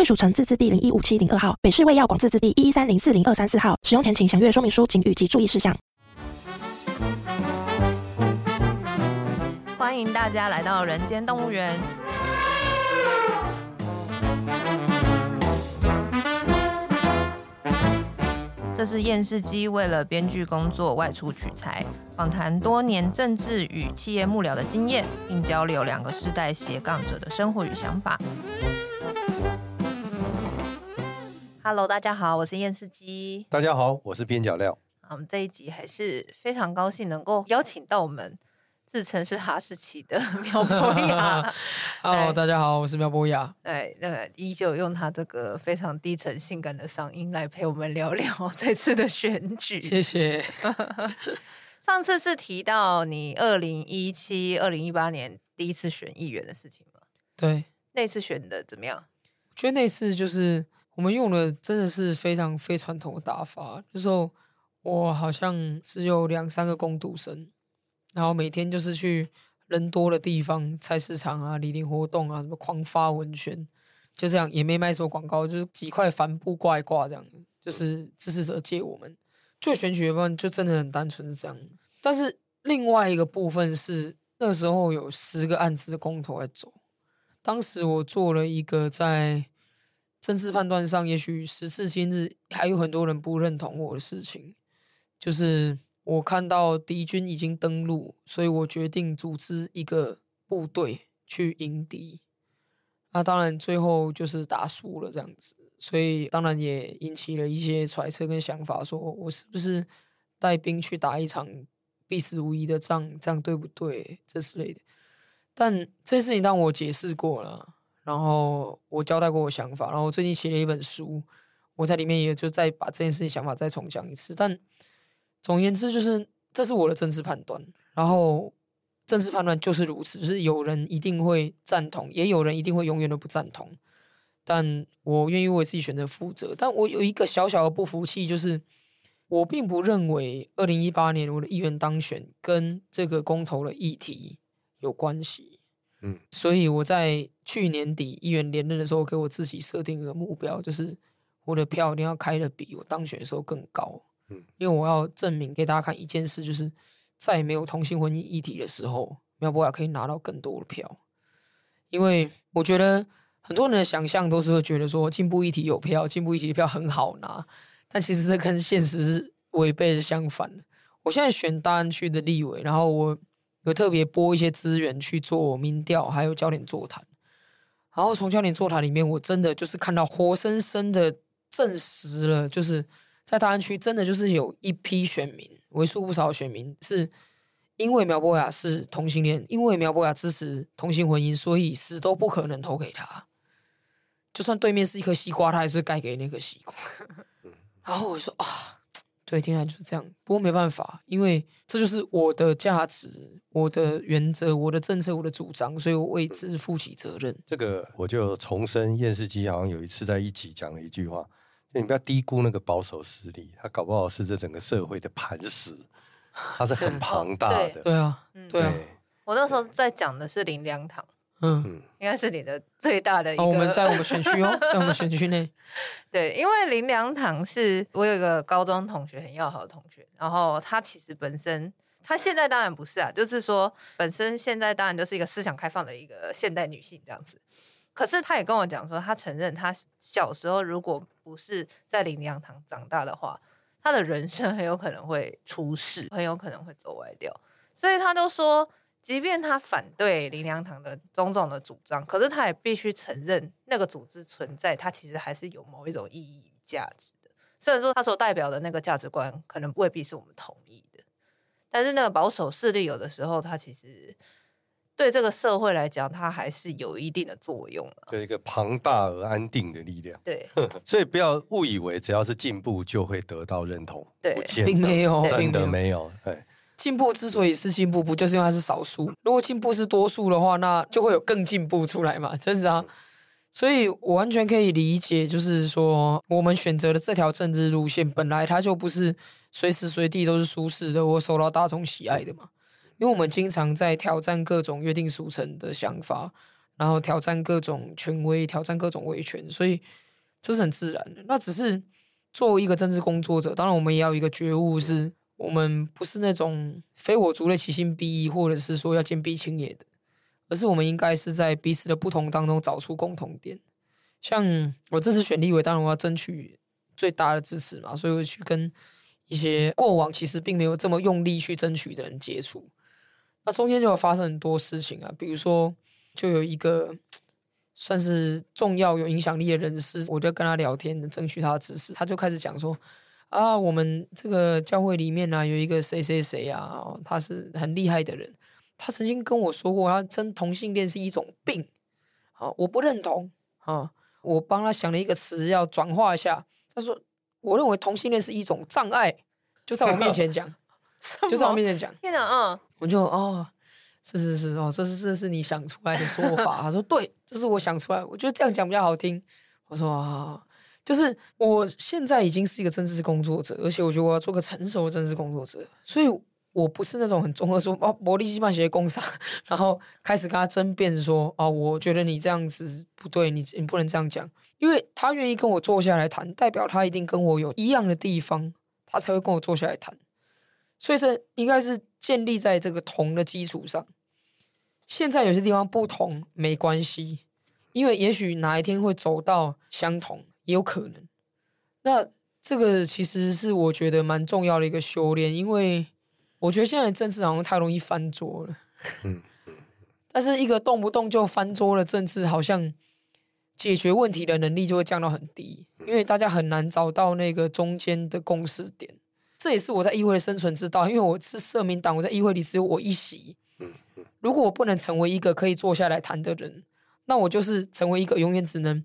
卫署城自治地零一五七零二号，北市卫药广字字第一一三零四零二三四号。使用前请详阅说明书、警语及注意事项。欢迎大家来到人间动物园。这是厌世姬为了编剧工作外出取材，访谈多年政治与企业幕僚的经验，并交流两个世代斜杠者的生活与想法。Hello，大家好，我是厌世姬。大家好，我是边角料。我们这一集还是非常高兴能够邀请到我们自称是哈士奇的 苗博雅。Hello，大家好，我是苗博雅。哎，那个依旧用他这个非常低沉性感的嗓音来陪我们聊聊这次的选举。谢谢。上次是提到你二零一七、二零一八年第一次选议员的事情吗？对，那次选的怎么样？我觉得那次就是。我们用的真的是非常非传统的打法。那时候我好像只有两三个工读生，然后每天就是去人多的地方，菜市场啊、里林活动啊，什么狂发文宣，就这样也没卖什么广告，就是几块帆布挂一挂这样，就是支持者借我们。就选举的部分就真的很单纯是这样。但是另外一个部分是那个时候有十个案子的公投在走，当时我做了一个在。政治判断上，也许时至今日还有很多人不认同我的事情，就是我看到敌军已经登陆，所以我决定组织一个部队去迎敌。那当然最后就是打输了这样子，所以当然也引起了一些揣测跟想法，说我是不是带兵去打一场必死无疑的仗，这样对不对？这之类的。但这事情当我解释过了。然后我交代过我想法，然后我最近写了一本书，我在里面也就再把这件事情想法再重讲一次。但总而言之，就是这是我的政治判断。然后政治判断就是如此，就是有人一定会赞同，也有人一定会永远都不赞同。但我愿意为自己选择负责。但我有一个小小的不服气，就是我并不认为二零一八年我的议员当选跟这个公投的议题有关系。嗯，所以我在去年底议员连任的时候，给我自己设定一个目标，就是我的票一定要开的比我当选的时候更高。嗯，因为我要证明给大家看一件事，就是在没有同性婚姻议题的时候，苗博雅可以拿到更多的票。因为我觉得很多人的想象都是会觉得说进步议题有票，进步议题的票很好拿，但其实这跟现实是违背的相反的。我现在选大安区的立委，然后我。有特别拨一些资源去做民调，还有焦点座谈。然后从焦点座谈里面，我真的就是看到活生生的证实了，就是在大安区真的就是有一批选民，为数不少的选民是因为苗博雅是同性恋，因为苗博雅支持同性婚姻，所以死都不可能投给他。就算对面是一颗西瓜，他还是盖给那个西瓜。然后我说啊。对，听起来就是这样。不过没办法，因为这就是我的价值、我的原则、我的政策、我的主张，所以我为之负起责任。这个我就重申，厌世姬好像有一次在一起讲了一句话：就你不要低估那个保守势力，他搞不好是这整个社会的磐石，它是很庞大的。对，对啊，对啊。我那时候在讲的是林良堂。嗯，应该是你的最大的一个。哦，我们在我们选区哦，在我们选区内。对，因为林良堂是我有一个高中同学，很要好的同学。然后他其实本身，他现在当然不是啊，就是说本身现在当然就是一个思想开放的一个现代女性这样子。可是他也跟我讲说，他承认他小时候如果不是在林良堂长大的话，他的人生很有可能会出事，很有可能会走歪掉。所以他都说。即便他反对林良堂的种种的主张，可是他也必须承认那个组织存在，它其实还是有某一种意义与价值的。虽然说他所代表的那个价值观可能未必是我们同意的，但是那个保守势力有的时候，它其实对这个社会来讲，它还是有一定的作用的。对一个庞大而安定的力量。对，所以不要误以为只要是进步就会得到认同。对并没有，真的没有。没有。对，进步之所以是进步，不就是因为它是少数？如果进步是多数的话，那就会有更进步出来嘛，就是啊。所以我完全可以理解，就是说我们选择的这条政治路线，本来它就不是随时随地都是舒适的，或受到大众喜爱的嘛。因为我们经常在挑战各种约定俗成的想法，然后挑战各种权威，挑战各种威权，所以这是很自然的。那只是作为一个政治工作者，当然我们也要有一个觉悟，是我们不是那种非我族类，其心必异，或者是说要坚壁清野的，而是我们应该是在彼此的不同当中找出共同点。像我这次选立委，当然我要争取最大的支持嘛，所以我去跟一些过往其实并没有这么用力去争取的人接触。那中间就有发生很多事情啊，比如说，就有一个算是重要有影响力的人士，我就跟他聊天，争取他的支持。他就开始讲说，啊，我们这个教会里面呢、啊，有一个谁谁谁啊，他是很厉害的人，他曾经跟我说过，他称同性恋是一种病，啊，我不认同啊，我帮他想了一个词要转化一下，他说，我认为同性恋是一种障碍，就在我面前讲，就在我面前讲，天哪，嗯。我就哦，是是是哦，这是这是你想出来的说法。他说对，这是我想出来，我觉得这样讲比较好听。我说啊，就是我现在已经是一个政治工作者，而且我觉得我要做个成熟的政治工作者，所以我不是那种很综合说哦，伯利西曼写的工商，然后开始跟他争辩说哦，我觉得你这样子不对，你你不能这样讲，因为他愿意跟我坐下来谈，代表他一定跟我有一样的地方，他才会跟我坐下来谈。所以这应该是建立在这个同的基础上。现在有些地方不同没关系，因为也许哪一天会走到相同，也有可能。那这个其实是我觉得蛮重要的一个修炼，因为我觉得现在政治好像太容易翻桌了。嗯。但是一个动不动就翻桌的政治，好像解决问题的能力就会降到很低，因为大家很难找到那个中间的共识点。这也是我在议会的生存之道，因为我是社民党，我在议会里只有我一席。如果我不能成为一个可以坐下来谈的人，那我就是成为一个永远只能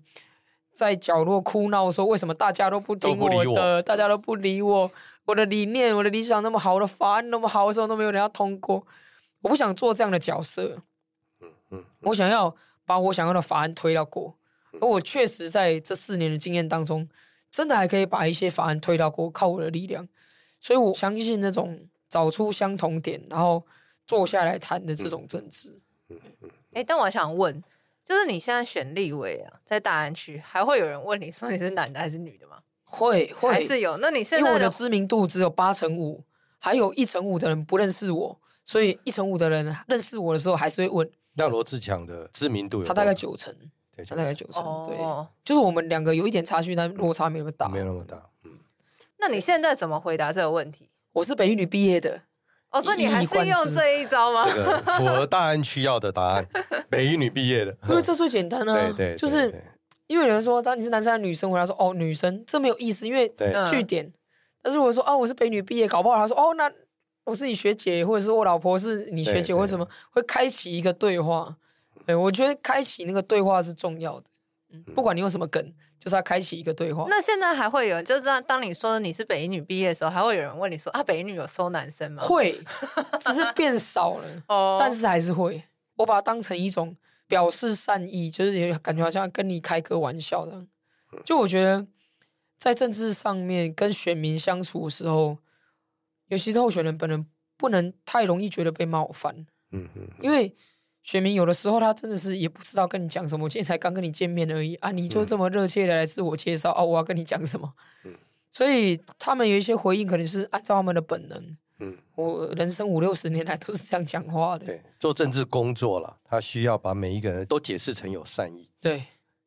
在角落哭闹，说为什么大家都不听我的，我大家都不理我，我的理念、我的理想那么好的法案那么好的时候都没有人要通过。我不想做这样的角色。嗯嗯我想要把我想要的法案推到过，而我确实在这四年的经验当中，真的还可以把一些法案推到过，靠我的力量。所以我相信那种找出相同点，然后坐下来谈的这种政治。嗯嗯哎，但我想问，就是你现在选立委啊，在大安区，还会有人问你说你是男的还是女的吗？会会还是有？那你现在因为我的知名度只有八成五，还有一成五的人不认识我，所以一成五的人认识我的时候还是会问。那罗志强的知名度有？他大概九成，对，他大概九成，对，哦，就是我们两个有一点差距，但落差没那么大，没有那么大。嗯那你现在怎么回答这个问题？我是北一女毕业的，哦，所以你还是用这一招吗？这个符合大安区要的答案，北一女毕业的，因为这最简单啊。对对，就是因为有人说，当你是男生还是女生，回答说哦女生，这没有意思，因为据点。但是我说哦我是北女毕业，搞不好他说哦那我是你学姐，或者是我老婆是你学姐，为什么会开启一个对话？对，我觉得开启那个对话是重要的。嗯，不管你用什么梗。就是要开启一个对话。那现在还会有人，就是当当你说你是北一女毕业的时候，还会有人问你说啊，北一女有收男生吗？会，只是变少了 哦，但是还是会。我把它当成一种表示善意，就是也感觉好像跟你开个玩笑的。就我觉得，在政治上面跟选民相处的时候，尤其是候选人本人，不能太容易觉得被冒犯。嗯嗯，因为。选民有的时候他真的是也不知道跟你讲什么，我今天才刚跟你见面而已啊，你就这么热切的来自我介绍、嗯、啊，我要跟你讲什么？嗯，所以他们有一些回应，可能是按照他们的本能。嗯，我人生五六十年来都是这样讲话的。对，做政治工作了，他需要把每一个人都解释成有善意。对，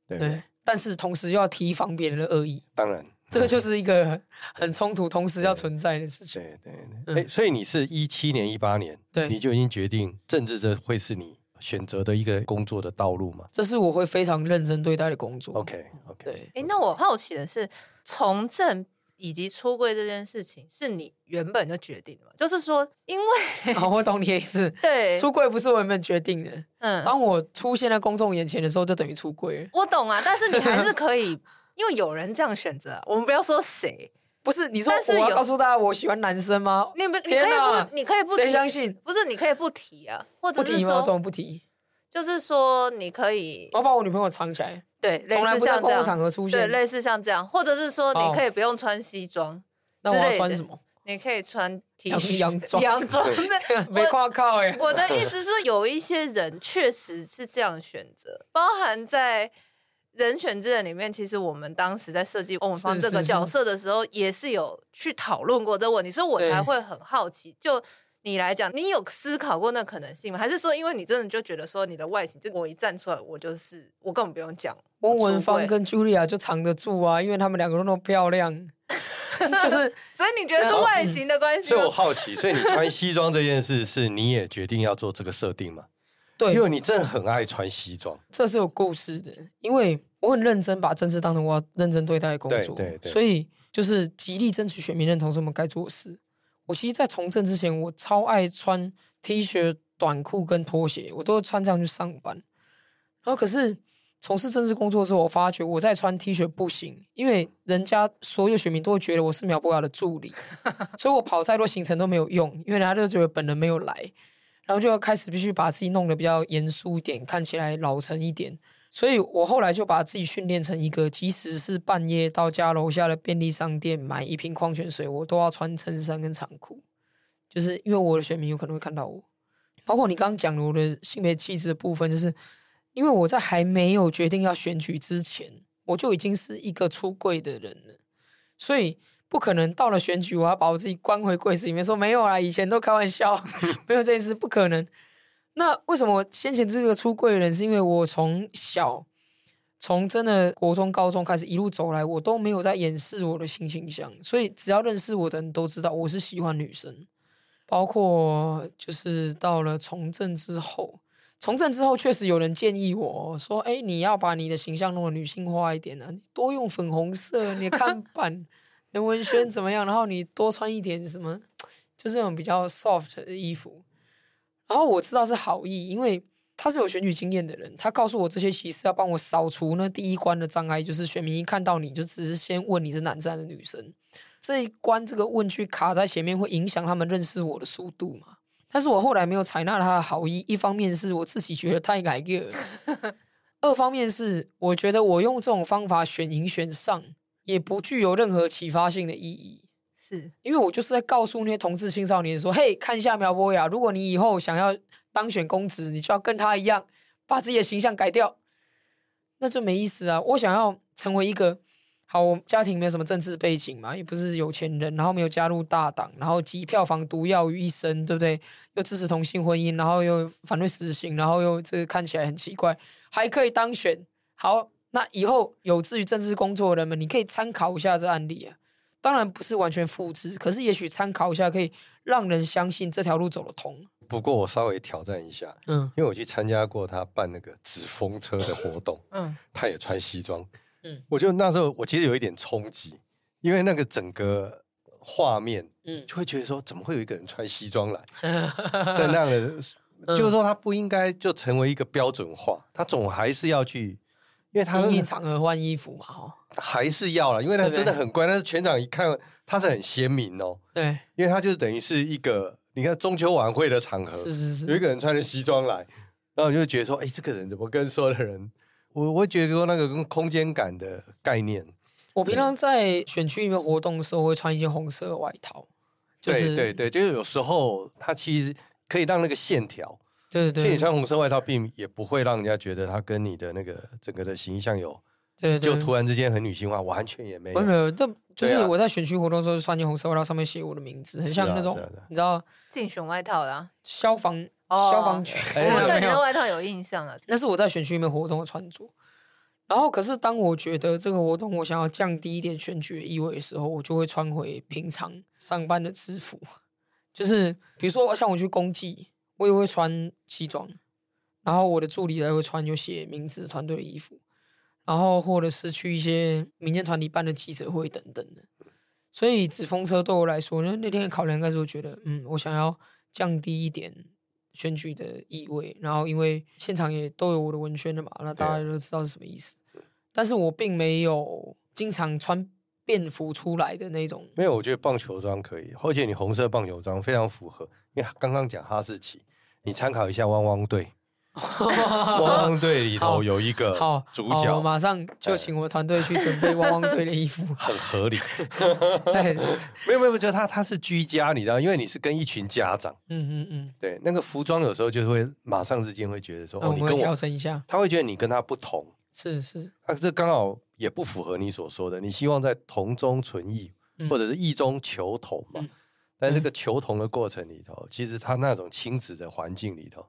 对，对，但是同时又要提防别人的恶意。当然，这个就是一个 很冲突，同时要存在的事情。对对对，哎、嗯，所以你是一七年、一八年，对，你就已经决定政治这会是你。选择的一个工作的道路嘛，这是我会非常认真对待的工作。OK OK。对，哎，那我好奇的是，从政以及出柜这件事情是你原本就决定的吗？就是说，因为、哦、我懂你的意思，对，出柜不是我原本决定的。嗯，当我出现在公众眼前的时候，就等于出柜了。我懂啊，但是你还是可以，因为有人这样选择。我们不要说谁，不是你说我要告诉大家我喜欢男生吗？你不，你可以不，你可以不，谁相信？不是，你可以不提啊，或者是说不提吗？怎么不提？就是说，你可以，我把我女朋友藏起来。对，从来不在公共场合出现。对，类似像这样，或者是说，你可以不用穿西装。那我要穿什么？你可以穿 T 恤、洋装。洋装 没夸靠哎。我的意思是，有一些人确实是这样选择，包含在人选之人里面。其实我们当时在设计欧文芳这个角色的时候，也是有去讨论过这个问题，所以我才会很好奇。就你来讲，你有思考过那可能性吗？还是说，因为你真的就觉得说你的外形，就我一站出来，我就是我根本不用讲。翁文芳跟茱莉亚就藏得住啊，因为他们两个都那么漂亮，就是所以你觉得是外形的关系？所以我好奇，所以你穿西装这件事是你也决定要做这个设定吗？对，因为你真的很爱穿西装，这是有故事的。因为我很认真把政治当成我要认真对待的工作，对对对，所以就是极力争取选民认同是我们该做的事。我其实，在从政之前，我超爱穿 T 恤、短裤跟拖鞋，我都会穿这样去上班。然后，可是从事政治工作的时候，我发觉我在穿 T 恤不行，因为人家所有选民都会觉得我是苗博雅的助理，所以我跑再多行程都没有用，因为人家就觉得本人没有来，然后就要开始必须把自己弄得比较严肃一点，看起来老成一点。所以我后来就把自己训练成一个，即使是半夜到家楼下的便利商店买一瓶矿泉水，我都要穿衬衫跟长裤，就是因为我的选民有可能会看到我。包括你刚刚讲的我的性别气质的部分，就是因为我在还没有决定要选举之前，我就已经是一个出柜的人了，所以不可能到了选举，我要把我自己关回柜子里面说没有啦，以前都开玩笑，没有这件事，不可能。那为什么先前这个出柜人，是因为我从小从真的国中、高中开始一路走来，我都没有在掩饰我的性倾向，所以只要认识我的人都知道我是喜欢女生。包括就是到了从政之后，从政之后确实有人建议我说：“哎，你要把你的形象弄得女性化一点啊，多用粉红色，你看板、人文轩怎么样？然后你多穿一点什么，就是那种比较 soft 的衣服。”然后我知道是好意，因为他是有选举经验的人，他告诉我这些其实要帮我扫除那第一关的障碍，就是选民一看到你就只是先问你是男生还是女生，这一关这个问句卡在前面会影响他们认识我的速度嘛。但是我后来没有采纳他的好意，一方面是我自己觉得太改个，二方面是我觉得我用这种方法选赢选上也不具有任何启发性的意义。是因为我就是在告诉那些同志青少年说：“嘿，看一下苗博雅，如果你以后想要当选公职，你就要跟他一样，把自己的形象改掉，那就没意思啊！我想要成为一个好，我家庭没有什么政治背景嘛，也不是有钱人，然后没有加入大党，然后集票房毒药于一身，对不对？又支持同性婚姻，然后又反对死刑，然后又这个看起来很奇怪，还可以当选。好，那以后有志于政治工作的人们，你可以参考一下这案例啊。”当然不是完全复制，可是也许参考一下，可以让人相信这条路走得通。不过我稍微挑战一下，嗯，因为我去参加过他办那个纸风车的活动，嗯，他也穿西装，嗯，我就那时候我其实有一点冲击，因为那个整个画面，嗯，就会觉得说，怎么会有一个人穿西装来，在那样的，嗯、就是说他不应该就成为一个标准化，他总还是要去。因为他一场合换衣服嘛，哈，还是要了，因为他真的很乖。但是全场一看，他是很鲜明哦。对，因为他就是等于是一个，你看中秋晚会的场合，是是是，有一个人穿着西装来，然后你就觉得说，哎，这个人怎么跟所有的人？我我觉得说那个跟空间感的概念。我平常在选区里面活动的时候，会穿一件红色的外套。对对对，就是有时候他其实可以让那个线条。对对对，其实你穿红色外套，并也不会让人家觉得他跟你的那个整个的形象有，对，就突然之间很女性化，完全也没有。没有，这就是我在选区活动的时候穿件红色外套，上面写我的名字，很像那种你知道竞选外套啦消防消防局。我对你的外套有印象啊，那是我在选区里面活动的穿着。然后，可是当我觉得这个活动我想要降低一点选举的意味的时候，我就会穿回平常上班的制服，就是比如说像我去公祭。我也会穿西装，然后我的助理也会穿有写名字团队的衣服，然后或者是去一些民间团体办的记者会等等的。所以纸风车对我来说，那那天的考量应该是我觉得，嗯，我想要降低一点选举的意味，然后因为现场也都有我的文宣的嘛，那大家都知道是什么意思。但是我并没有经常穿便服出来的那种。没有，我觉得棒球装可以，而且你红色棒球装非常符合，因为刚刚讲哈士奇，你参考一下汪汪队。汪汪队里头有一个好主角，我马上就请我团队去准备汪汪队的衣服，很合理。没有没有，就他他是居家，你知道，因为你是跟一群家长，嗯嗯嗯，对，那个服装有时候就是会马上之间会觉得说，哦，你跟我调整一下，他会觉得你跟他不同，是是，啊，这刚好也不符合你所说的，你希望在同中存异，或者是异中求同嘛，但这个求同的过程里头，其实他那种亲子的环境里头。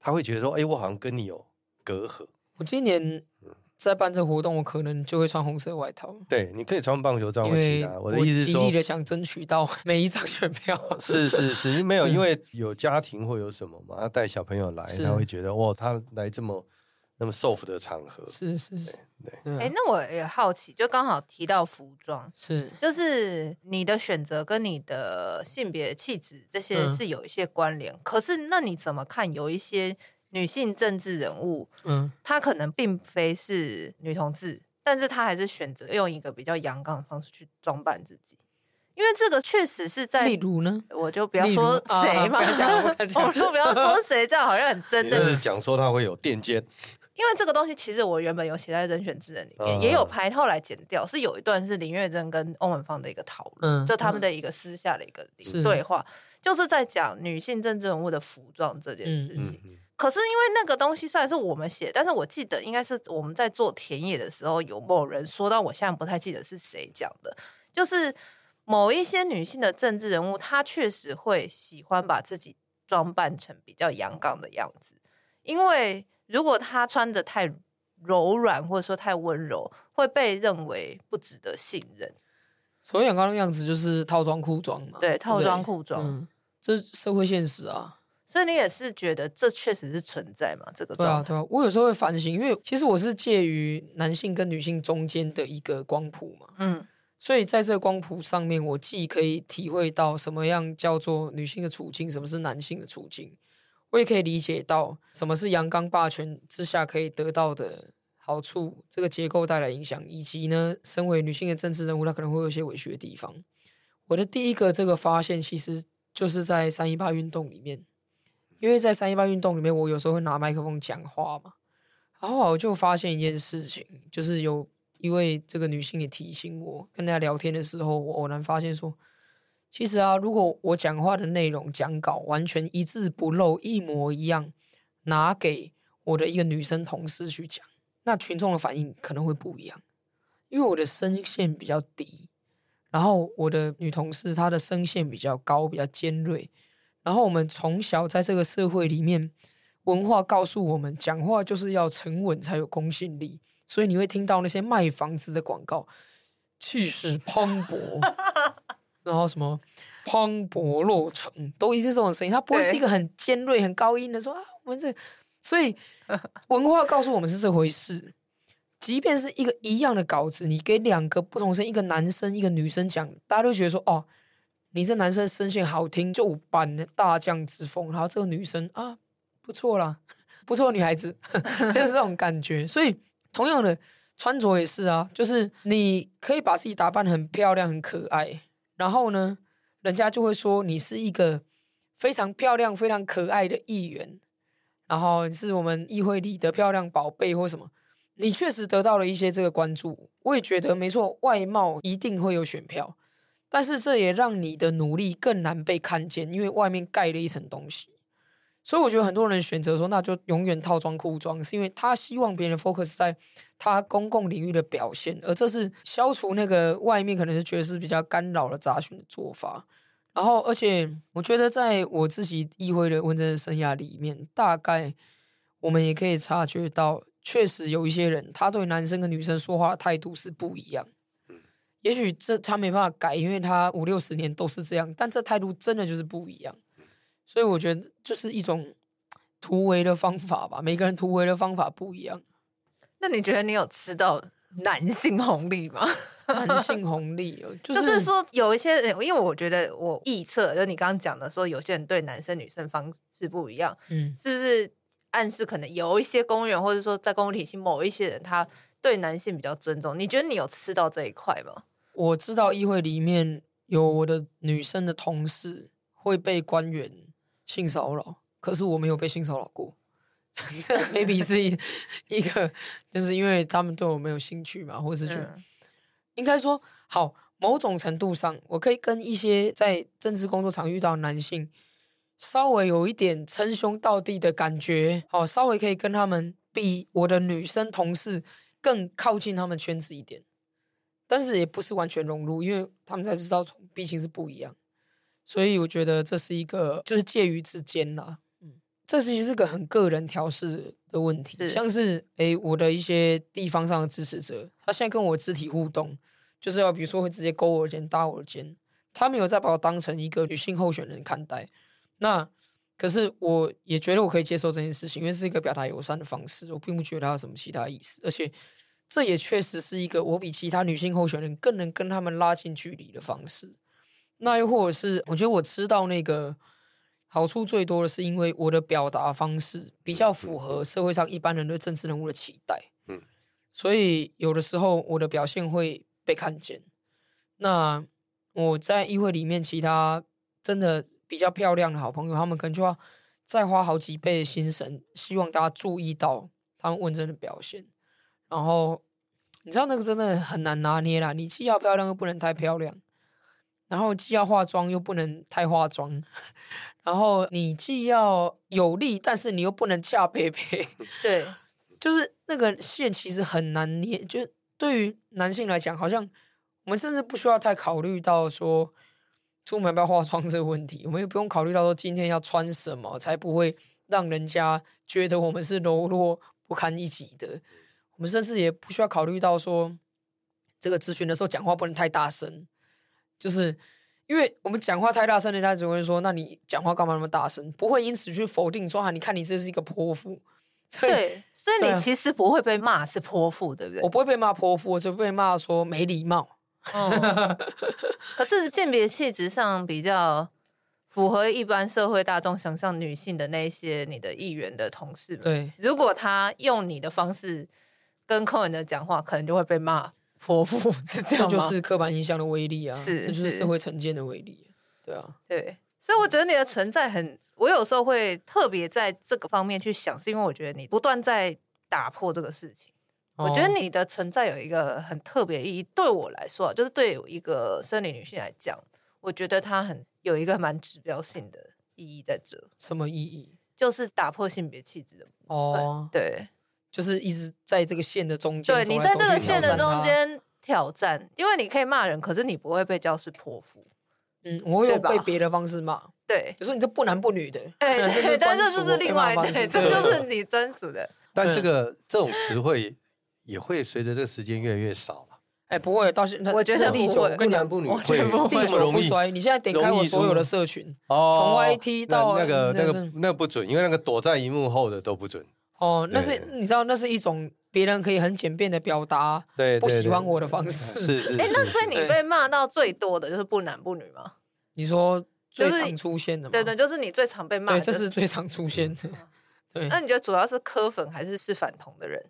他会觉得说：“哎、欸，我好像跟你有隔阂。”我今年在办这活动，我可能就会穿红色外套。对，你可以穿棒球装或其他。我的意思是说，极力的想争取到每一张选票。是是是，没有，因为有家庭或有什么嘛，他带小朋友来，他会觉得哇，他来这么。那么 soft 的场合是是是，对。哎、欸，那我也好奇，就刚好提到服装，是就是你的选择跟你的性别气质这些是有一些关联。嗯、可是那你怎么看？有一些女性政治人物，嗯，她可能并非是女同志，但是她还是选择用一个比较阳刚的方式去装扮自己。因为这个确实是在，例如呢，我就不要说谁嘛，我就不要说谁，这样好像很真的。就是讲说他会有垫肩。因为这个东西，其实我原本有写在人选之人里面，嗯、也有拍，后来剪掉。是有一段是林月珍跟欧文芳的一个讨论，嗯、就他们的一个私下的一个对话，是就是在讲女性政治人物的服装这件事情。可是因为那个东西虽然是我们写，但是我记得应该是我们在做田野的时候，有某人说到，我现在不太记得是谁讲的，就是某一些女性的政治人物，她确实会喜欢把自己装扮成比较阳刚的样子，因为。如果他穿的太柔软，或者说太温柔，会被认为不值得信任。所以阳刚的样子就是套装裤装嘛？对，套装裤装，嗯，这是社会现实啊。所以你也是觉得这确实是存在嘛？这个对啊，对啊。我有时候会反省，因为其实我是介于男性跟女性中间的一个光谱嘛。嗯，所以在这个光谱上面，我既可以体会到什么样叫做女性的处境，什么是男性的处境。我也可以理解到什么是阳刚霸权之下可以得到的好处，这个结构带来影响，以及呢，身为女性的政治人物，她可能会有一些委屈的地方。我的第一个这个发现，其实就是在三一八运动里面，因为在三一八运动里面，我有时候会拿麦克风讲话嘛，然后我就发现一件事情，就是有一位这个女性也提醒我，跟大家聊天的时候，我偶然发现说。其实啊，如果我讲话的内容讲稿完全一字不漏、一模一样，拿给我的一个女生同事去讲，那群众的反应可能会不一样。因为我的声线比较低，然后我的女同事她的声线比较高、比较尖锐。然后我们从小在这个社会里面，文化告诉我们，讲话就是要沉稳才有公信力。所以你会听到那些卖房子的广告，气势磅礴。然后什么磅礴落成，都一定是这种声音，它不会是一个很尖锐、很高音的说啊，我们这，所以文化告诉我们是这回事。即便是一个一样的稿子，你给两个不同声，一个男生一个女生讲，大家都觉得说哦，你这男生声线好听，就版的大将之风，然后这个女生啊，不错啦，不错的女孩子，就是这种感觉。所以同样的穿着也是啊，就是你可以把自己打扮得很漂亮、很可爱。然后呢，人家就会说你是一个非常漂亮、非常可爱的议员，然后是我们议会里的漂亮宝贝或什么。你确实得到了一些这个关注，我也觉得没错，外貌一定会有选票，但是这也让你的努力更难被看见，因为外面盖了一层东西。所以我觉得很多人选择说，那就永远套装裤装，是因为他希望别人 focus 在他公共领域的表现，而这是消除那个外面可能是觉得是比较干扰的杂讯的做法。然后，而且我觉得在我自己议会的问政生涯里面，大概我们也可以察觉到，确实有一些人他对男生跟女生说话的态度是不一样。也许这他没办法改，因为他五六十年都是这样，但这态度真的就是不一样。所以我觉得就是一种突围的方法吧，每个人突围的方法不一样。那你觉得你有吃到男性红利吗？男性红利哦，就是、就是说有一些人，因为我觉得我臆测，就你刚刚讲的说，有些人对男生女生方式不一样，嗯，是不是暗示可能有一些公务员，或者说在公务体系某一些人，他对男性比较尊重？你觉得你有吃到这一块吗？我知道议会里面有我的女生的同事会被官员性骚扰，可是我没有被性骚扰过。maybe 是一一个，就是因为他们对我没有兴趣嘛，或者是觉得。应该说，好，某种程度上，我可以跟一些在政治工作场遇到的男性，稍微有一点称兄道弟的感觉，好，稍微可以跟他们比我的女生同事更靠近他们圈子一点，但是也不是完全融入，因为他们才知道，毕竟是不一样，所以我觉得这是一个就是介于之间啦，嗯，这其实是个很个人调试的问题，是像是诶，我的一些地方上的支持者，他现在跟我肢体互动，就是要比如说会直接勾我的肩、搭我的肩，他没有再把我当成一个女性候选人看待。那可是我也觉得我可以接受这件事情，因为是一个表达友善的方式，我并不觉得他有什么其他意思。而且这也确实是一个我比其他女性候选人更能跟他们拉近距离的方式。那又或者是我觉得我知道那个。好处最多的是因为我的表达方式比较符合社会上一般人对政治人物的期待，嗯，所以有的时候我的表现会被看见。那我在议会里面，其他真的比较漂亮的好朋友，他们可能就要再花好几倍的心神，希望大家注意到他们问政的表现。然后你知道那个真的很难拿捏啦，你既要漂亮又不能太漂亮，然后既要化妆又不能太化妆。然后你既要有力，但是你又不能恰贝贝。对，就是那个线其实很难捏。就对于男性来讲，好像我们甚至不需要太考虑到说出门要不要化妆这个问题，我们也不用考虑到说今天要穿什么才不会让人家觉得我们是柔弱不堪一击的。我们甚至也不需要考虑到说这个咨询的时候讲话不能太大声，就是。因为我们讲话太大声，人家只会说：“那你讲话干嘛那么大声？”不会因此去否定说：“啊，你看你这是一个泼妇。”对，所以你其实不会被骂是泼妇，对不对？我不会被骂泼妇，我只会被骂说没礼貌。哦、可是性别气质上比较符合一般社会大众想象女性的那些你的议员的同事们，对，如果他用你的方式跟客人的讲话，可能就会被骂。泼妇 是这样就是刻板印象的威力啊！是，这就是社会成见的威力。对啊，对，所以我觉得你的存在很，我有时候会特别在这个方面去想，是因为我觉得你不断在打破这个事情。哦、我觉得你的存在有一个很特别意义，对我来说，啊就是对一个生理女性来讲，我觉得它很有一个蛮指标性的意义在这。什么意义？就是打破性别气质的哦，对。就是一直在这个线的中间，对，你在这个线的中间挑战，因为你可以骂人，可是你不会被叫是泼妇。嗯，我有被别的方式骂，对，就说你这不男不女的，哎对，但是这是另外的，这就是你专属的。但这个这种词汇也会随着这个时间越来越少了。哎，不会，到现在我觉得历久不男不女会历久不衰。你现在点开我所有的社群，从 YT 到那个那个那个不准，因为那个躲在荧幕后的都不准。哦，那是你知道，那是一种别人可以很简便的表达，对不喜欢我的方式。是是。哎，那所以你被骂到最多的就是不男不女吗？你说最常出现的吗？对对，就是你最常被骂。对，这是最常出现的。对。那你觉得主要是磕粉还是是反同的人，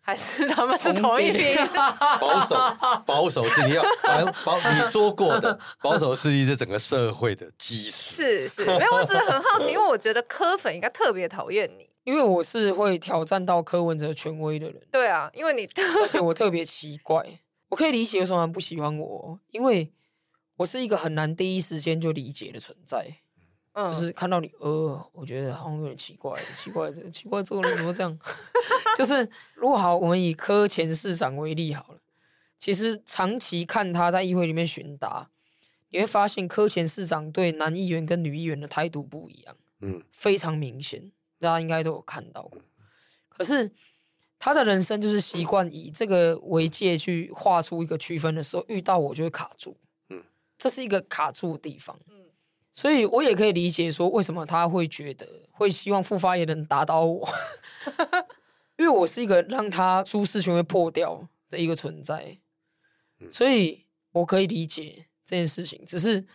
还是他们是同一批？保守保守势力要保你说过的保守势力是整个社会的基石。是是，没有，我只是很好奇，因为我觉得柯粉应该特别讨厌你。因为我是会挑战到柯文哲权威的人，对啊，因为你，而且我特别奇怪，我可以理解为什么不喜欢我，因为我是一个很难第一时间就理解的存在，嗯，就是看到你，呃，我觉得好像有点奇怪，奇怪，这奇怪，这个人怎么这样？就是如果好，我们以柯前市长为例好了，其实长期看他在议会里面询答，你会发现柯前市长对男议员跟女议员的态度不一样，嗯，非常明显。大家应该都有看到过，可是他的人生就是习惯以这个为界去画出一个区分的时候，遇到我就会卡住，嗯，这是一个卡住的地方，嗯，所以我也可以理解说为什么他会觉得会希望复发也能打倒我，因为我是一个让他舒适圈会破掉，的一个存在，所以我可以理解这件事情。只是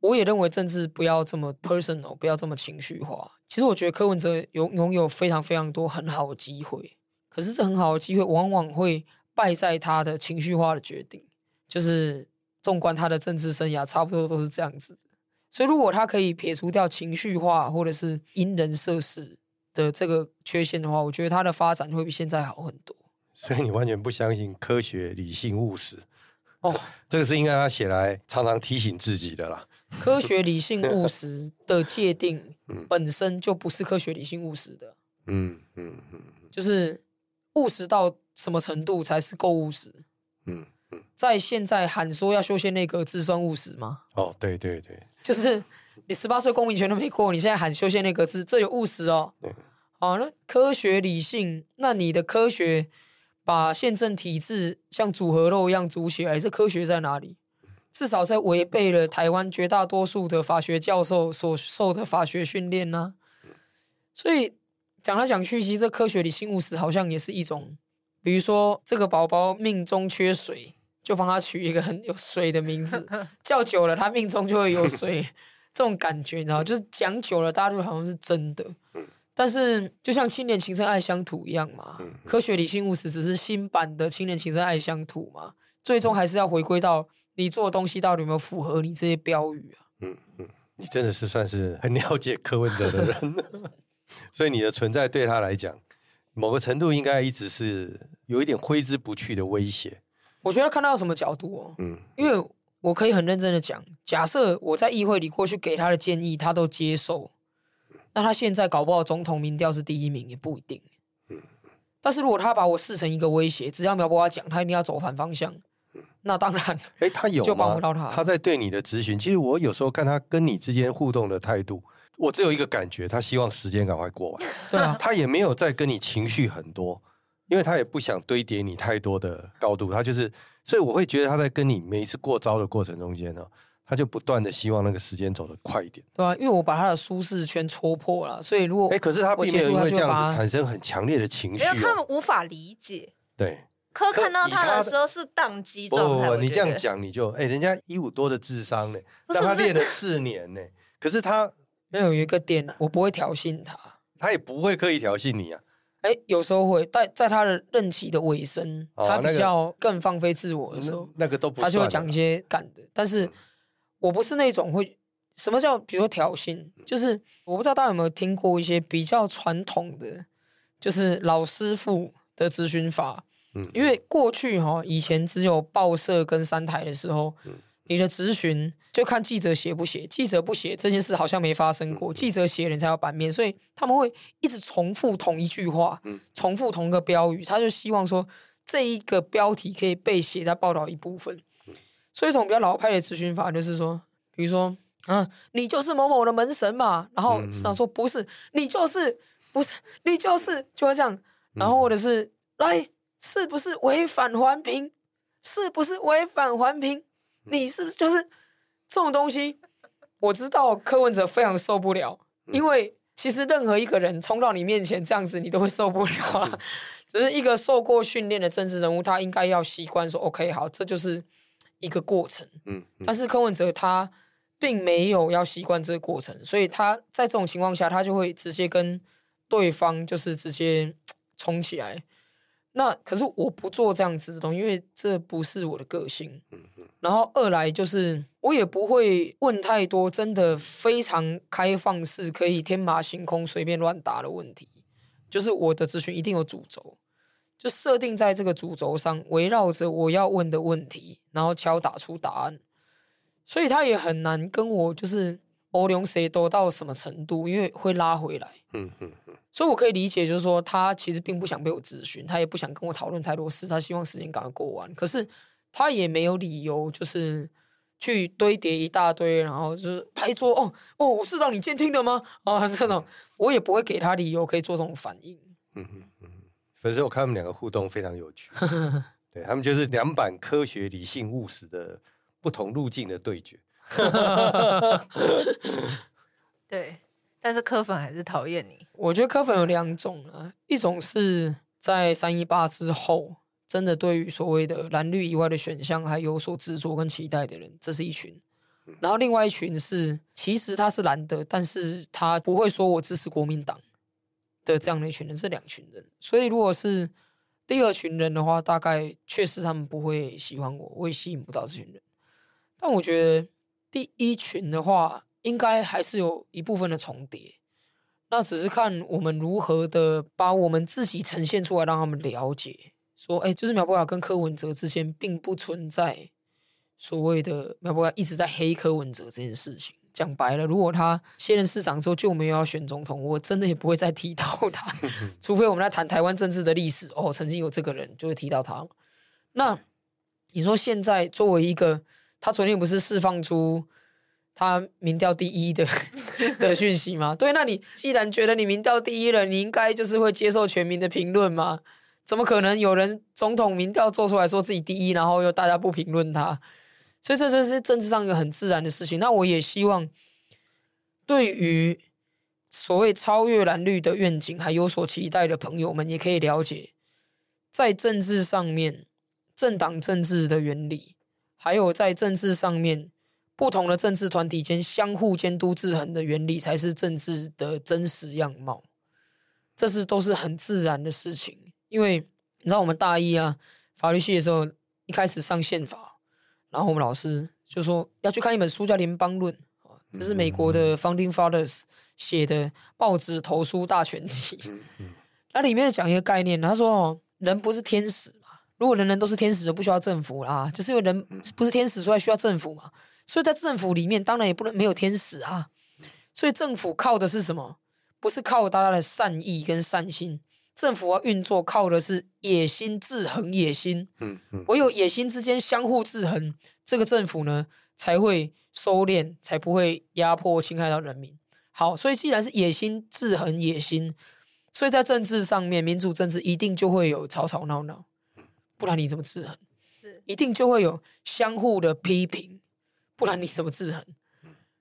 我也认为政治不要这么 personal，不要这么情绪化。其实我觉得柯文哲拥拥有非常非常多很好的机会，可是这很好的机会往往会败在他的情绪化的决定。就是纵观他的政治生涯，差不多都是这样子。所以如果他可以撇除掉情绪化或者是因人设事的这个缺陷的话，我觉得他的发展会比现在好很多。所以你完全不相信科学、理性、务实哦？这个是应该他写来常常提醒自己的啦。科学、理性、务实的界定本身就不是科学、理性、务实的。嗯嗯嗯，就是务实到什么程度才是够务实？嗯嗯，在现在喊说要修宪内阁，自算务实吗？哦，对对对，就是你十八岁公民权都没过，你现在喊修宪内阁制，这有务实哦。对，好，那科学、理性，那你的科学把宪政体制像组合肉一样组起来，这科学在哪里？至少在违背了台湾绝大多数的法学教授所受的法学训练呢。所以讲来讲去，其实这科学理性务实好像也是一种，比如说这个宝宝命中缺水，就帮他取一个很有水的名字，叫久了他命中就会有水，这种感觉你知道，就是讲久了大家就好像是真的。但是就像青年情深爱乡土一样嘛，科学理性务实只是新版的青年情深爱乡土嘛，最终还是要回归到。你做的东西到底有没有符合你这些标语啊？嗯嗯，你真的是算是很了解柯文哲的人，所以你的存在对他来讲，某个程度应该一直是有一点挥之不去的威胁。我觉得看到什么角度哦，嗯，因为我可以很认真的讲，假设我在议会里过去给他的建议，他都接受，那他现在搞不好总统民调是第一名也不一定。嗯，但是如果他把我视成一个威胁，只要苗博雅讲，他一定要走反方向。那当然，哎，他有就帮不到他。他在对你的咨询，其实我有时候看他跟你之间互动的态度，我只有一个感觉，他希望时间赶快过完。对啊，他也没有在跟你情绪很多，因为他也不想堆叠你太多的高度。他就是，所以我会觉得他在跟你每一次过招的过程中间呢，他就不断的希望那个时间走得快一点。对啊，因为我把他的舒适圈戳破了，所以如果哎，可是他并没有因为这样子产生很强烈的情绪，因为他们无法理解。对。可看到他的时候是宕机状态。不，不，不，你这样讲你就哎、欸，人家一五多的智商呢，让他练了四年呢，可是他没有一个点，我不会挑衅他，他也不会刻意挑衅你啊。哎、欸，有时候会，在在他的任期的尾声，哦、他比较更放飞自我的时候，那，那个都不，他就会讲一些干的。但是我不是那种会什么叫，比如说挑衅，就是我不知道大家有没有听过一些比较传统的，就是老师傅的咨询法。嗯，因为过去哈，以前只有报社跟三台的时候，嗯、你的咨询就看记者写不写，记者不写这件事好像没发生过，嗯、记者写人才有版面，所以他们会一直重复同一句话，嗯、重复同一个标语，他就希望说这一个标题可以被写在报道一部分。嗯、所以，一种比较老派的咨询法就是说，比如说啊，你就是某某的门神嘛，然后市长说不是，你就是不是，你就是就会这样，然后或者是、嗯、来。是不是违反环评？是不是违反环评？你是不是就是这种东西？我知道柯文哲非常受不了，因为其实任何一个人冲到你面前这样子，你都会受不了啊。只是一个受过训练的政治人物，他应该要习惯说：“OK，好，这就是一个过程。”嗯，但是柯文哲他并没有要习惯这个过程，所以他在这种情况下，他就会直接跟对方就是直接冲起来。那可是我不做这样子的东西，因为这不是我的个性。然后二来就是我也不会问太多，真的非常开放式，可以天马行空、随便乱答的问题。就是我的咨询一定有主轴，就设定在这个主轴上，围绕着我要问的问题，然后敲打出答案。所以他也很难跟我就是欧龙谁多到什么程度，因为会拉回来。嗯嗯嗯。所以，我可以理解，就是说，他其实并不想被我咨询，他也不想跟我讨论太多事，他希望时间赶快过完。可是，他也没有理由，就是去堆叠一大堆，然后就是拍桌哦哦，我是让你监听的吗？啊，这种我也不会给他理由可以做这种反应。嗯嗯嗯。所以，我看他们两个互动非常有趣，对他们就是两版科学、理性、务实的不同路径的对决。对。但是柯粉还是讨厌你。我觉得柯粉有两种啊，一种是在三一八之后真的对于所谓的蓝绿以外的选项还有所执着跟期待的人，这是一群。然后另外一群是，其实他是蓝的，但是他不会说我支持国民党的这样的一群人，这两群人。所以如果是第二群人的话，大概确实他们不会喜欢我，我也吸引不到这群人。但我觉得第一群的话，应该还是有一部分的重叠。那只是看我们如何的把我们自己呈现出来，让他们了解。说，哎，就是苗博雅跟柯文哲之间并不存在所谓的苗博雅一直在黑柯文哲这件事情。讲白了，如果他卸任市长之后就没有要选总统，我真的也不会再提到他，除非我们在谈台湾政治的历史。哦，曾经有这个人就会提到他。那你说现在作为一个，他昨天不是释放出他民调第一的 的讯息吗？对，那你既然觉得你民调第一了，你应该就是会接受全民的评论吗？怎么可能有人总统民调做出来说自己第一，然后又大家不评论他？所以这这是政治上一个很自然的事情。那我也希望，对于所谓超越蓝绿的愿景还有所期待的朋友们，也可以了解，在政治上面，政党政治的原理，还有在政治上面不同的政治团体间相互监督制衡的原理，才是政治的真实样貌。这是都是很自然的事情。因为你知道，我们大一啊，法律系的时候，一开始上宪法，然后我们老师就说要去看一本书叫《联邦论》，这是美国的 Founding Fathers 写的报纸投书大全集。那里面讲一个概念，他说哦，人不是天使嘛，如果人人都是天使，就不需要政府啦，就是因为人不是天使，所以需要政府嘛。所以在政府里面，当然也不能没有天使啊。所以政府靠的是什么？不是靠大家的善意跟善心。政府要运作，靠的是野心制衡野心。嗯嗯，唯有野心之间相互制衡，这个政府呢才会收敛，才不会压迫侵害到人民。好，所以既然是野心制衡野心，所以在政治上面，民主政治一定就会有吵吵闹闹，不然你怎么制衡？是，一定就会有相互的批评，不然你怎么制衡？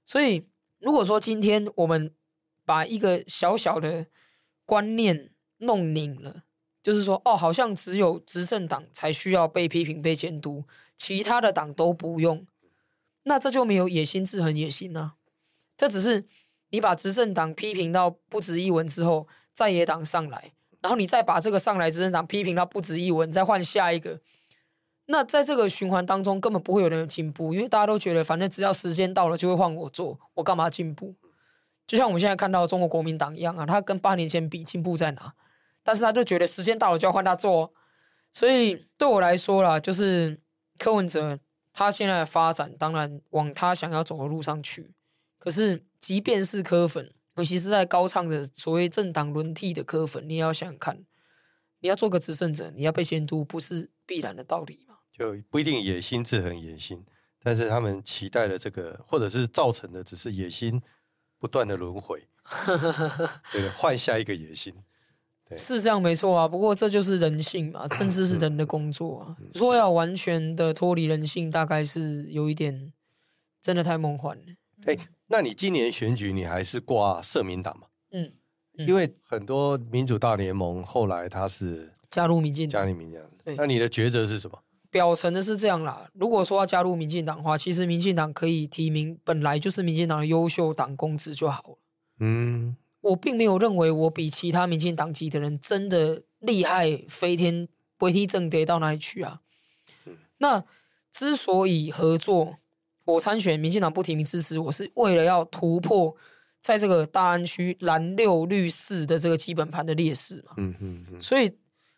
所以，如果说今天我们把一个小小的观念，弄拧了，就是说，哦，好像只有执政党才需要被批评、被监督，其他的党都不用。那这就没有野心制衡野心啊。这只是你把执政党批评到不值一文之后，在野党上来，然后你再把这个上来执政党批评到不值一文，你再换下一个。那在这个循环当中，根本不会有人有进步，因为大家都觉得，反正只要时间到了，就会换我做，我干嘛进步？就像我们现在看到中国国民党一样啊，他跟八年前比，进步在哪？但是他就觉得时间到了就要换他做，所以对我来说啦，就是柯文哲他现在的发展当然往他想要走的路上去。可是即便是柯粉，尤其是在高唱的所谓政党轮替的科粉，你也要想想看，你要做个执政者，你要被监督，不是必然的道理吗？就不一定野心制衡野心，但是他们期待的这个，或者是造成的，只是野心不断的轮回，对，换下一个野心。是这样没错啊，不过这就是人性嘛，政治是人的工作啊。说要完全的脱离人性，大概是有一点真的太梦幻了。哎、欸，那你今年选举你还是挂社民党嘛？嗯，嗯，因为很多民主大联盟后来他是加入民进党，加入民进党。那你的抉择是什么？表层的是这样啦。如果说要加入民进党的话，其实民进党可以提名本来就是民进党的优秀党公职就好了。嗯。我并没有认为我比其他民进党籍的人真的厉害飞天飞天正得到哪里去啊？那之所以合作，我参选民进党不提名支持，我是为了要突破在这个大安区蓝六绿四的这个基本盘的劣势嘛。嗯嗯嗯。所以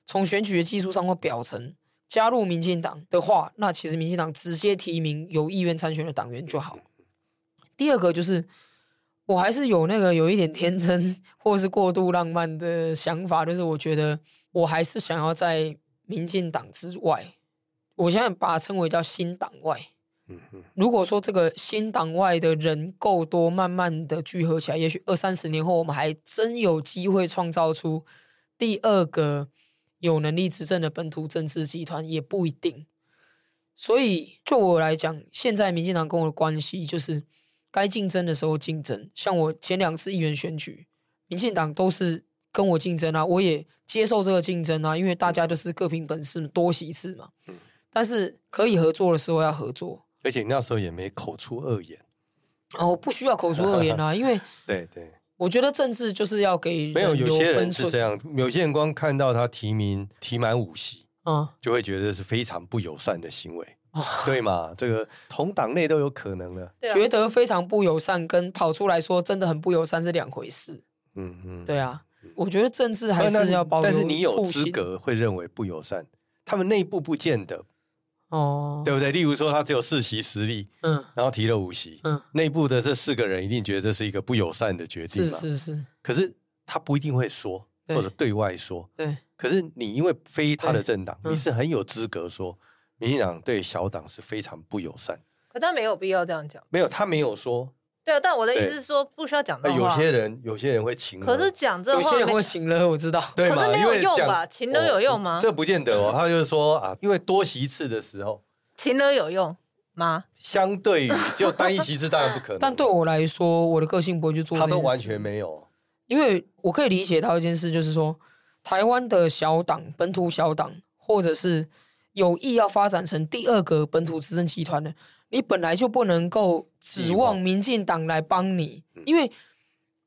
从选举的技术上或表层加入民进党的话，那其实民进党直接提名有意愿参选的党员就好。第二个就是。我还是有那个有一点天真或是过度浪漫的想法，就是我觉得我还是想要在民进党之外，我现在把它称为叫新党外。如果说这个新党外的人够多，慢慢的聚合起来，也许二三十年后，我们还真有机会创造出第二个有能力执政的本土政治集团，也不一定。所以就我来讲，现在民进党跟我的关系就是。该竞争的时候竞争，像我前两次议员选举，民进党都是跟我竞争啊，我也接受这个竞争啊，因为大家都是各凭本事，多席次嘛。嗯，但是可以合作的时候要合作，而且那时候也没口出恶言。哦，不需要口出恶言啊，因为对对，我觉得政治就是要给没有有些人是这样，有些人光看到他提名提满五席，嗯，就会觉得是非常不友善的行为，对嘛？这个同党内都有可能的，觉得非常不友善，跟跑出来说真的很不友善是两回事。嗯嗯，对啊，我觉得政治还是要保，但是你有资格会认为不友善，他们内部不见得。哦，对不对？例如说，他只有四席实力，嗯，然后提了五席，嗯，内部的这四个人一定觉得这是一个不友善的决定嘛，是是是。可是他不一定会说，或者对外说，对。可是你因为非他的政党，你是很有资格说，民进党对小党是非常不友善。可他没有必要这样讲，没有，他没有说。对啊，但我的意思是说，不需要讲的话。有些人，有些人会情，可是讲这话，有些人会情了，我知道。对嘛？可是没有用吧？情了有用吗？这不见得哦。他就是说啊，因为多席次的时候。情勒有用吗？相对于就单一席次，当然不可能。但对我来说，我的个性不会去做。他都完全没有，因为我可以理解到一件事，就是说，台湾的小党、本土小党，或者是有意要发展成第二个本土执政集团的，你本来就不能够指望民进党来帮你，因为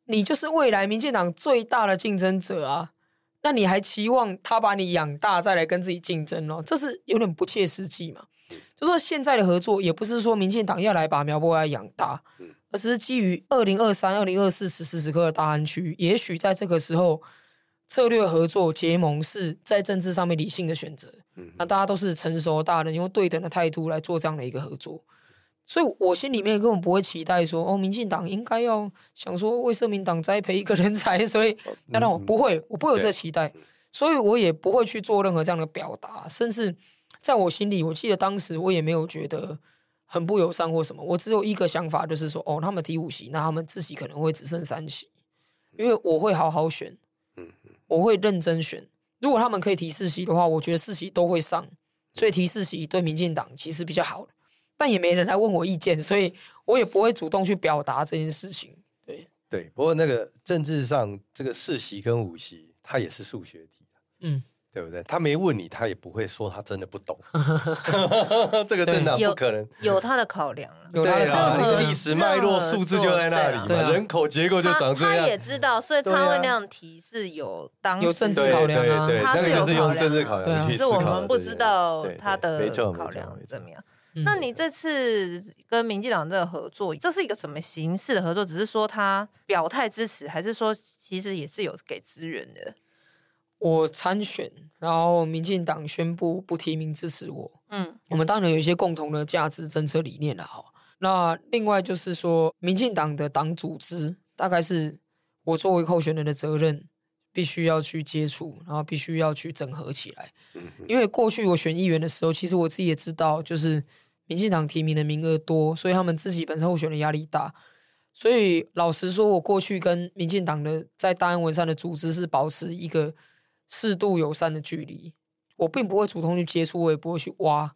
你就是未来民进党最大的竞争者啊。那你还期望他把你养大再来跟自己竞争哦？这是有点不切实际嘛。就说现在的合作也不是说民进党要来把苗博雅养大，而是基于二零二三、二零二四此时此刻的大安区，也许在这个时候策略合作结盟是在政治上面理性的选择。那大家都是成熟大人，用对等的态度来做这样的一个合作，所以我心里面根本不会期待说哦，民进党应该要想说为社民党栽培一个人才，所以那让我不会，我不会有这期待，所以我也不会去做任何这样的表达，甚至。在我心里，我记得当时我也没有觉得很不友善或什么，我只有一个想法，就是说，哦，他们提五席，那他们自己可能会只剩三席，因为我会好好选，嗯我会认真选。如果他们可以提四席的话，我觉得四席都会上，所以提四席对民进党其实比较好，但也没人来问我意见，所以我也不会主动去表达这件事情。对对，不过那个政治上这个四席跟五席，它也是数学题，嗯。对不对？他没问你，他也不会说他真的不懂。这个真的不可能有，他的考量了。对啊，那个历史脉络、数字就在那里嘛，人口结构就长这样。他也知道，所以他会那样提是有当时有政治考量啊。他是就是用政治考量去思考。是我们不知道他的考量怎么样。那你这次跟民进党这个合作，这是一个什么形式的合作？只是说他表态支持，还是说其实也是有给资源的？我参选，然后民进党宣布不提名支持我。嗯，我们当然有一些共同的价值、政策理念了哈。那另外就是说，民进党的党组织大概是我作为候选人的责任，必须要去接触，然后必须要去整合起来。因为过去我选议员的时候，其实我自己也知道，就是民进党提名的名额多，所以他们自己本身候选的压力大。所以老实说，我过去跟民进党的在大安文山的组织是保持一个。适度友善的距离，我并不会主动去接触，我也不会去挖，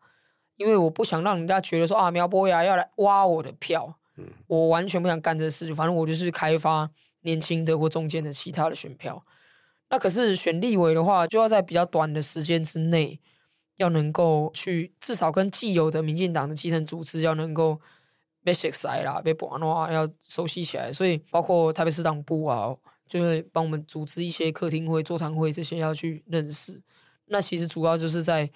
因为我不想让人家觉得说啊，苗博雅要来挖我的票。嗯，我完全不想干这事，反正我就是开发年轻的或中间的其他的选票。那可是选立委的话，就要在比较短的时间之内，要能够去至少跟既有的民进党的基层组织要能够被熟悉啦，被绑的话要熟悉起来。所以包括台北市党部啊。就会帮我们组织一些客厅会、座谈会这些要去认识。那其实主要就是在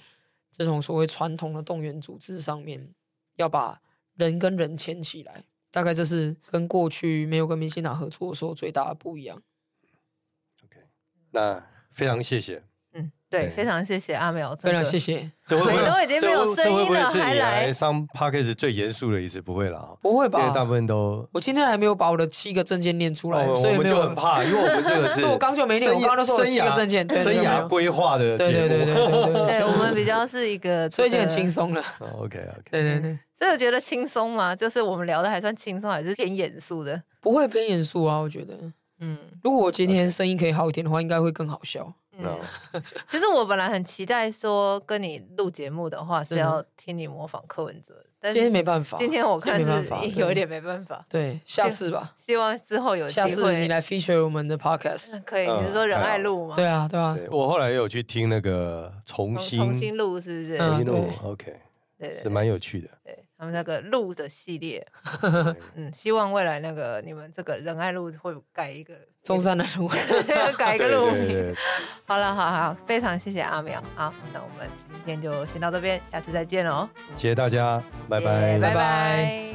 这种所谓传统的动员组织上面，要把人跟人牵起来。大概这是跟过去没有跟民进党合作的时候最大的不一样。OK，那非常谢谢。对，非常谢谢阿苗，非常谢谢。嘴 都已经没有声音了，还来。上 Podcast 最严肃的一次，不会啦，不会吧？因为大部分都，我今天还没有把我的七个证件念出来，所以我们就很怕，因为我们这个是，我刚就没念，我刚刚都说七个证件，生涯规划的，对对对对对对，我们比较是一个，所以就很轻松了。OK OK，对对对，所以我觉得轻松嘛，就是我们聊的还算轻松，还是偏严肃的？不会偏严肃啊，我觉得，嗯，如果我今天声音可以好一点的话，应该会更好笑。嗯，其实我本来很期待说跟你录节目的话是要听你模仿柯文哲，但是今天没办法，今天我看是 有一点没办法。对，下次吧，希望之后有机会下次你来 feature 我们的 podcast，可以。你是说仁爱录吗？对啊，对啊。我后来也有去听那个重新重新录，是不是？重新录，OK，对，是蛮有趣的。对。他们那个路的系列，嗯，希望未来那个你们这个仁爱路会改一个中山的路，改一个路。好了，好好，非常谢谢阿苗。好，那我们今天就先到这边，下次再见喽。谢谢大家，拜拜，拜拜。